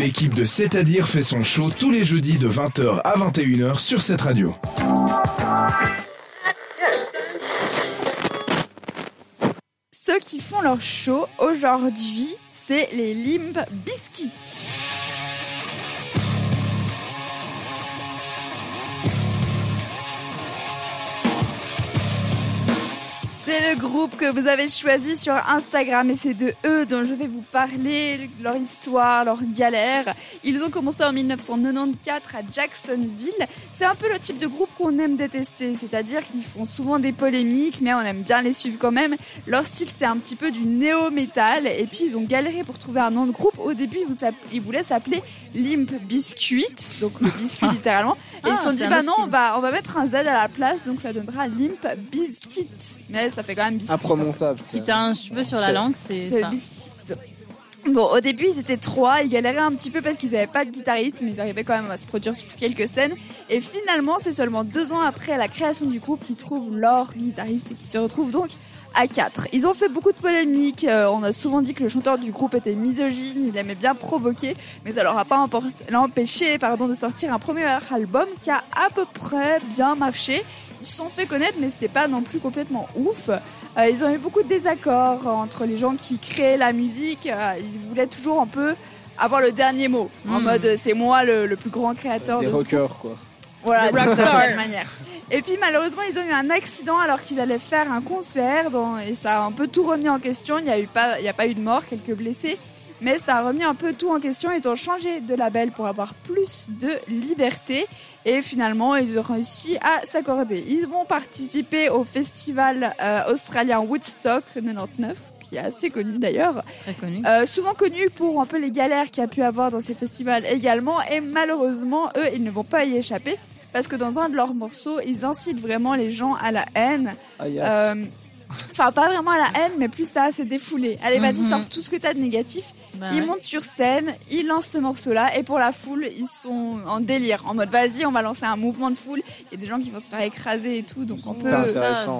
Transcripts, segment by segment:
L'équipe de C'est-à-dire fait son show tous les jeudis de 20h à 21h sur cette radio. Ceux qui font leur show aujourd'hui, c'est les Limp Biscuits. C'est le groupe que vous avez choisi sur Instagram et c'est de eux dont je vais vous parler, leur histoire, leur galère. Ils ont commencé en 1994 à Jacksonville. C'est un peu le type de groupe qu'on aime détester, c'est-à-dire qu'ils font souvent des polémiques, mais on aime bien les suivre quand même. Leur style c'était un petit peu du néo-metal et puis ils ont galéré pour trouver un nom de groupe. Au début ils voulaient s'appeler Limp Biscuit, donc le biscuit littéralement. Et ils se sont dit bah non, on va, on va mettre un Z à la place, donc ça donnera Limp Biscuit. Mais ça fait quand même biscuit. Imprononçable. Si t'as un cheveu sur la langue, c'est ça. biscuit. Bon, au début, ils étaient trois. Ils galéraient un petit peu parce qu'ils n'avaient pas de guitariste, mais ils arrivaient quand même à se produire sur quelques scènes. Et finalement, c'est seulement deux ans après la création du groupe qu'ils trouvent leur guitariste et qui se retrouvent donc à quatre. Ils ont fait beaucoup de polémiques. euh, on a souvent dit que le chanteur du groupe était misogyne, il aimait bien provoquer, mais ça leur a pas empêché pardon, de sortir un premier album qui a à peu près bien marché. Ils se sont fait connaître, mais c'était pas non plus complètement ouf. Euh, ils ont eu beaucoup de désaccords entre les gens qui créaient la musique. Euh, ils voulaient toujours un peu avoir le dernier mot. En Mm. mode, c'est moi le, le plus grand créateur Des de rockers, quoi. voilà, certaine manière. Et puis malheureusement, ils ont eu un accident alors qu'ils allaient faire un concert dans- et ça a un peu tout remis en question. Il n'y a, eu pas, il y a pas eu de mort, quelques blessés, mais ça a remis un peu tout en question. Ils ont changé de label pour avoir plus de liberté et finalement, ils ont réussi à s'accorder. Ils vont participer au festival euh, australien Woodstock 99 qui est assez connu d'ailleurs. Très connu. Euh, souvent connu pour un peu les galères qu'il y a pu avoir dans ces festivals également. Et malheureusement, eux, ils ne vont pas y échapper. Parce que dans un de leurs morceaux, ils incitent vraiment les gens à la haine. Aïe, aïe. Euh, Enfin, pas vraiment à la haine, mais plus à se défouler. Allez, vas-y, sors tout ce que t'as de négatif. Bah Ils ouais. montent sur scène, ils lancent ce morceau-là, et pour la foule, ils sont en délire. En mode, vas-y, on va lancer un mouvement de foule. Il y a des gens qui vont se faire écraser et tout, donc on peut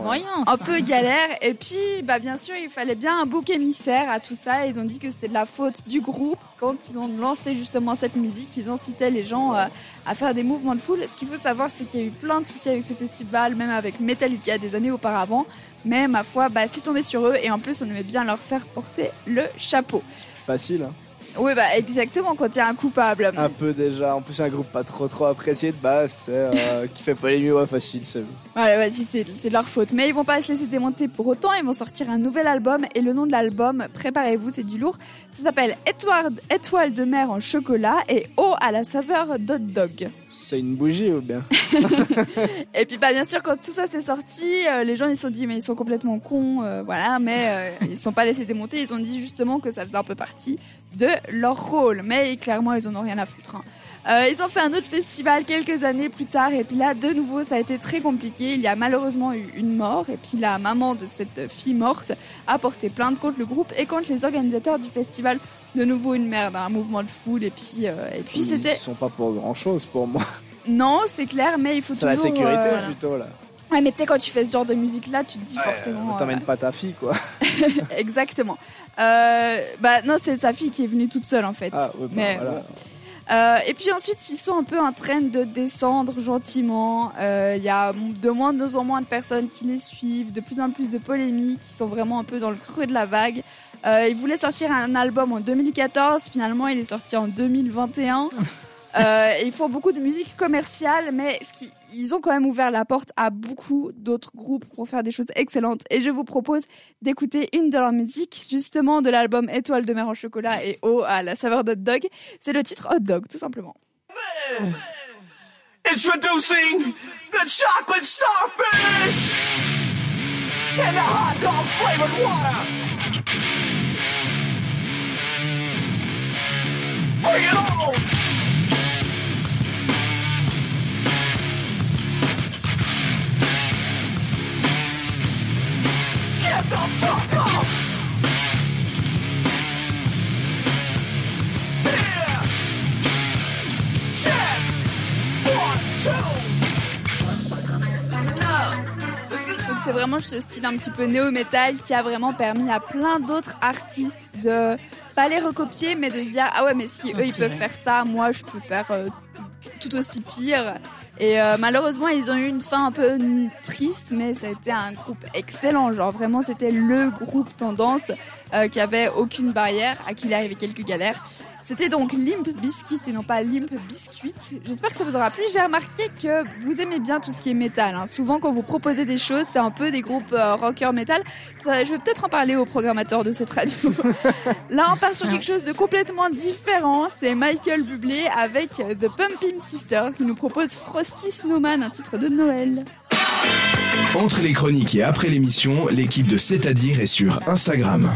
moyen, un peu galère. Et puis, bah, bien sûr, il fallait bien un bouc émissaire à tout ça. Ils ont dit que c'était de la faute du groupe quand ils ont lancé justement cette musique. Ils incitaient les gens euh, à faire des mouvements de foule. Ce qu'il faut savoir, c'est qu'il y a eu plein de soucis avec ce festival, même avec Metallica des années auparavant. Mais ma foi, bah, c'est tombé sur eux et en plus, on aimait bien leur faire porter le chapeau. Facile, hein. Oui, bah, exactement, quand il y a un coupable. Un peu déjà. En plus, un groupe pas trop trop apprécié de base, euh, qui fait pas les mieux, ouais, facile, c'est Ouais, vas-y, c'est de leur faute. Mais ils vont pas se laisser démonter pour autant. Ils vont sortir un nouvel album. Et le nom de l'album, préparez-vous, c'est du lourd. Ça s'appelle Étoile, de mer en chocolat et eau à la saveur d'hot dog. C'est une bougie ou bien? Et puis, bah, bien sûr, quand tout ça s'est sorti, euh, les gens ils se sont dit, mais ils sont complètement cons, euh, voilà. Mais ils se sont pas laissés démonter. Ils ont dit justement que ça faisait un peu partie de leur rôle. Mais clairement, ils en ont rien à foutre. hein. Euh, ils ont fait un autre festival quelques années plus tard et puis là de nouveau ça a été très compliqué. Il y a malheureusement eu une mort et puis la maman de cette fille morte a porté plainte contre le groupe et contre les organisateurs du festival. De nouveau une merde, un mouvement de foule et puis euh, et puis Ils c'était sont pas pour grand chose pour moi. non c'est clair mais il faut C'est la toujours sécurité euh, plutôt là. Ouais mais tu sais quand tu fais ce genre de musique là tu te dis forcément. Euh, euh, T'emmènes pas ta fille quoi. exactement. Euh, bah non c'est sa fille qui est venue toute seule en fait. Ah, ouais, bah, mais voilà. Euh, et puis ensuite, ils sont un peu en train de descendre gentiment. Euh, Il y a de moins en moins de personnes qui les suivent, de plus en plus de polémiques, ils sont vraiment un peu dans le creux de la vague. Euh, ils voulaient sortir un album en 2014, finalement il est sorti en 2021. Euh, ils font beaucoup de musique commerciale, mais ils ont quand même ouvert la porte à beaucoup d'autres groupes pour faire des choses excellentes. Et je vous propose d'écouter une de leurs musiques, justement de l'album Étoile de mer en chocolat et eau à la saveur d'hot dog. C'est le titre Hot Dog, tout simplement. Introducing the chocolate starfish and the hot dog flavored water. Bring it on! C'est vraiment ce style un petit peu néo-metal qui a vraiment permis à plein d'autres artistes de pas les recopier, mais de se dire ah ouais, mais si eux ils peuvent faire ça, moi je peux faire euh, tout aussi pire. Et euh, malheureusement, ils ont eu une fin un peu triste, mais ça a été un groupe excellent. Genre vraiment, c'était le groupe tendance euh, qui avait aucune barrière, à qui il arrivait quelques galères. C'était donc Limp Biscuit et non pas Limp Biscuit. J'espère que ça vous aura plu. J'ai remarqué que vous aimez bien tout ce qui est métal. hein. Souvent, quand vous proposez des choses, c'est un peu des groupes euh, rocker métal. Ça, je vais peut-être en parler au programmateur de cette radio. Là, on part sur quelque chose de complètement différent. C'est Michael Bublé avec The Pumping Sisters qui nous propose Frosty Snowman, un titre de Noël. Entre les chroniques et après l'émission, l'équipe de C'est-à-dire est sur Instagram.